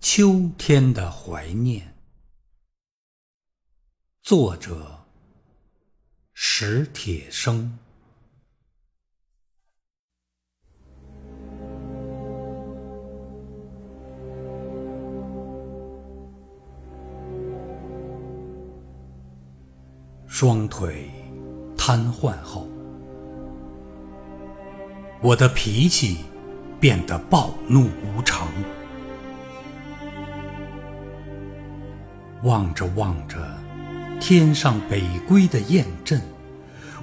秋天的怀念，作者史铁生。双腿瘫痪后，我的脾气变得暴怒无常。望着望着天上北归的雁阵，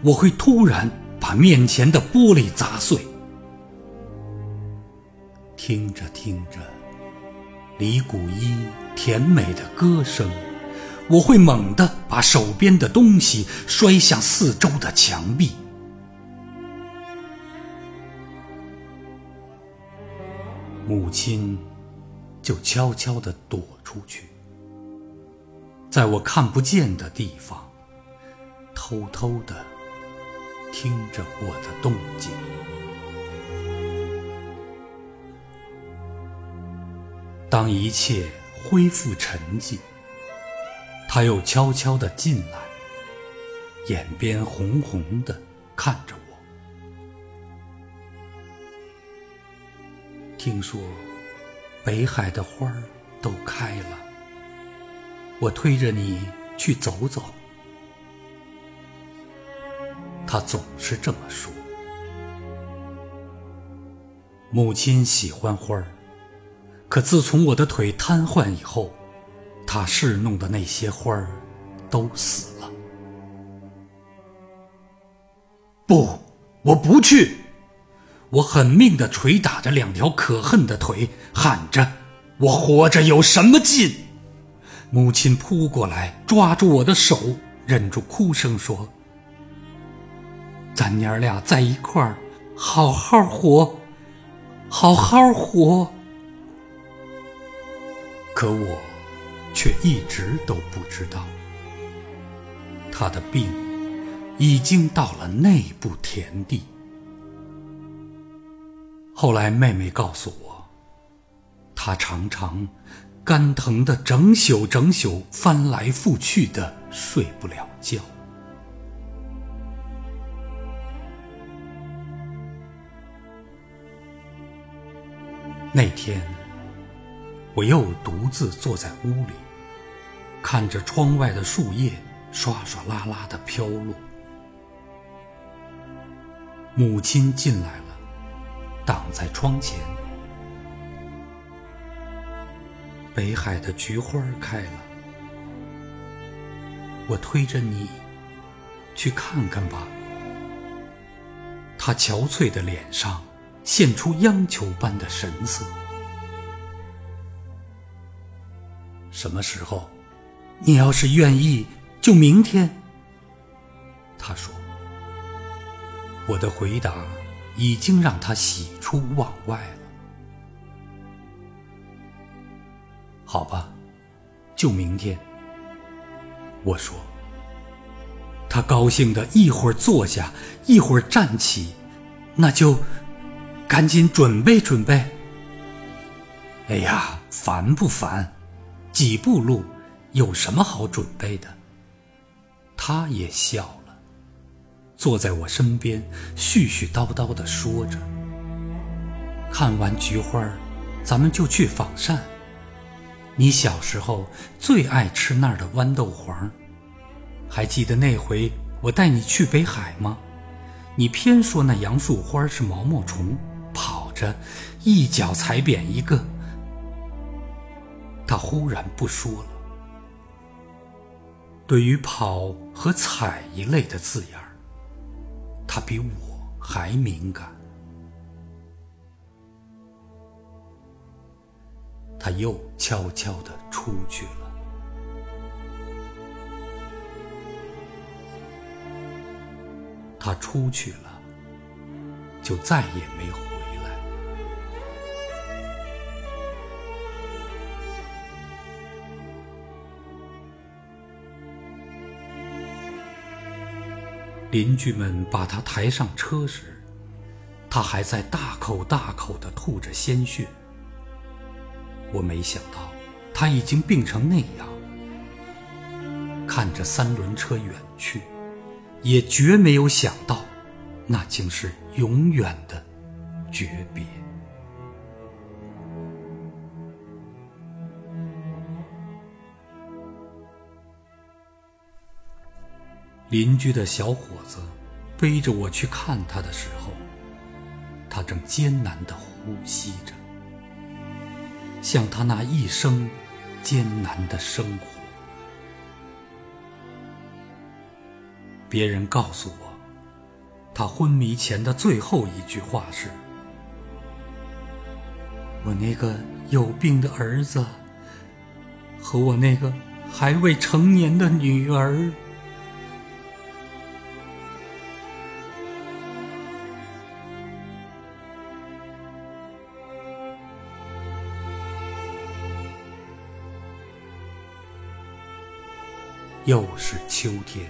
我会突然把面前的玻璃砸碎。听着听着李谷一甜美的歌声，我会猛地把手边的东西摔向四周的墙壁。母亲就悄悄地躲出去。在我看不见的地方，偷偷的听着我的动静。当一切恢复沉寂，他又悄悄的进来，眼边红红的看着我。听说北海的花儿都开了。我推着你去走走，他总是这么说。母亲喜欢花儿，可自从我的腿瘫痪以后，她侍弄的那些花儿都死了。不，我不去！我狠命的捶打着两条可恨的腿，喊着：“我活着有什么劲？”母亲扑过来，抓住我的手，忍住哭声说：“咱娘俩在一块儿，好好活，好好活。”可我却一直都不知道，他的病已经到了内部田地。后来妹妹告诉我，她常常。肝疼的整宿整宿翻来覆去的睡不了觉。那天，我又独自坐在屋里，看着窗外的树叶刷刷啦啦的飘落。母亲进来了，挡在窗前。北海的菊花开了，我推着你去看看吧。他憔悴的脸上现出央求般的神色。什么时候？你要是愿意，就明天。他说。我的回答已经让他喜出望外了。好吧，就明天。我说。他高兴的一会儿坐下，一会儿站起，那就赶紧准备准备。哎呀，烦不烦？几步路，有什么好准备的？他也笑了，坐在我身边，絮絮叨叨的说着。看完菊花，咱们就去仿膳。你小时候最爱吃那儿的豌豆黄，还记得那回我带你去北海吗？你偏说那杨树花是毛毛虫，跑着一脚踩扁一个。他忽然不说了。对于跑和踩一类的字眼儿，他比我还敏感。他又悄悄地出去了。他出去了，就再也没回来。邻居们把他抬上车时，他还在大口大口地吐着鲜血。我没想到他已经病成那样。看着三轮车远去，也绝没有想到，那竟是永远的诀别。邻居的小伙子背着我去看他的时候，他正艰难的呼吸着，像他那一生艰难的生活。别人告诉我，他昏迷前的最后一句话是：“我那个有病的儿子和我那个还未成年的女儿。”又是秋天。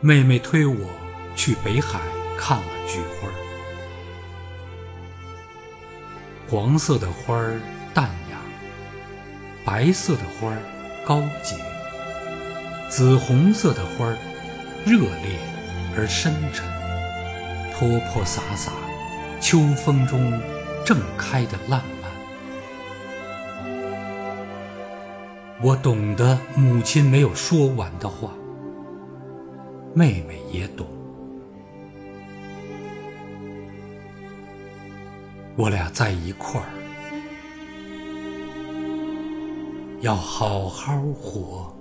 妹妹推我去北海看了菊花黄色的花儿淡雅，白色的花儿高洁，紫红色的花儿热烈而深沉，泼泼洒洒，秋风中正开的烂漫我懂得母亲没有说完的话。妹妹也懂，我俩在一块儿，要好好活。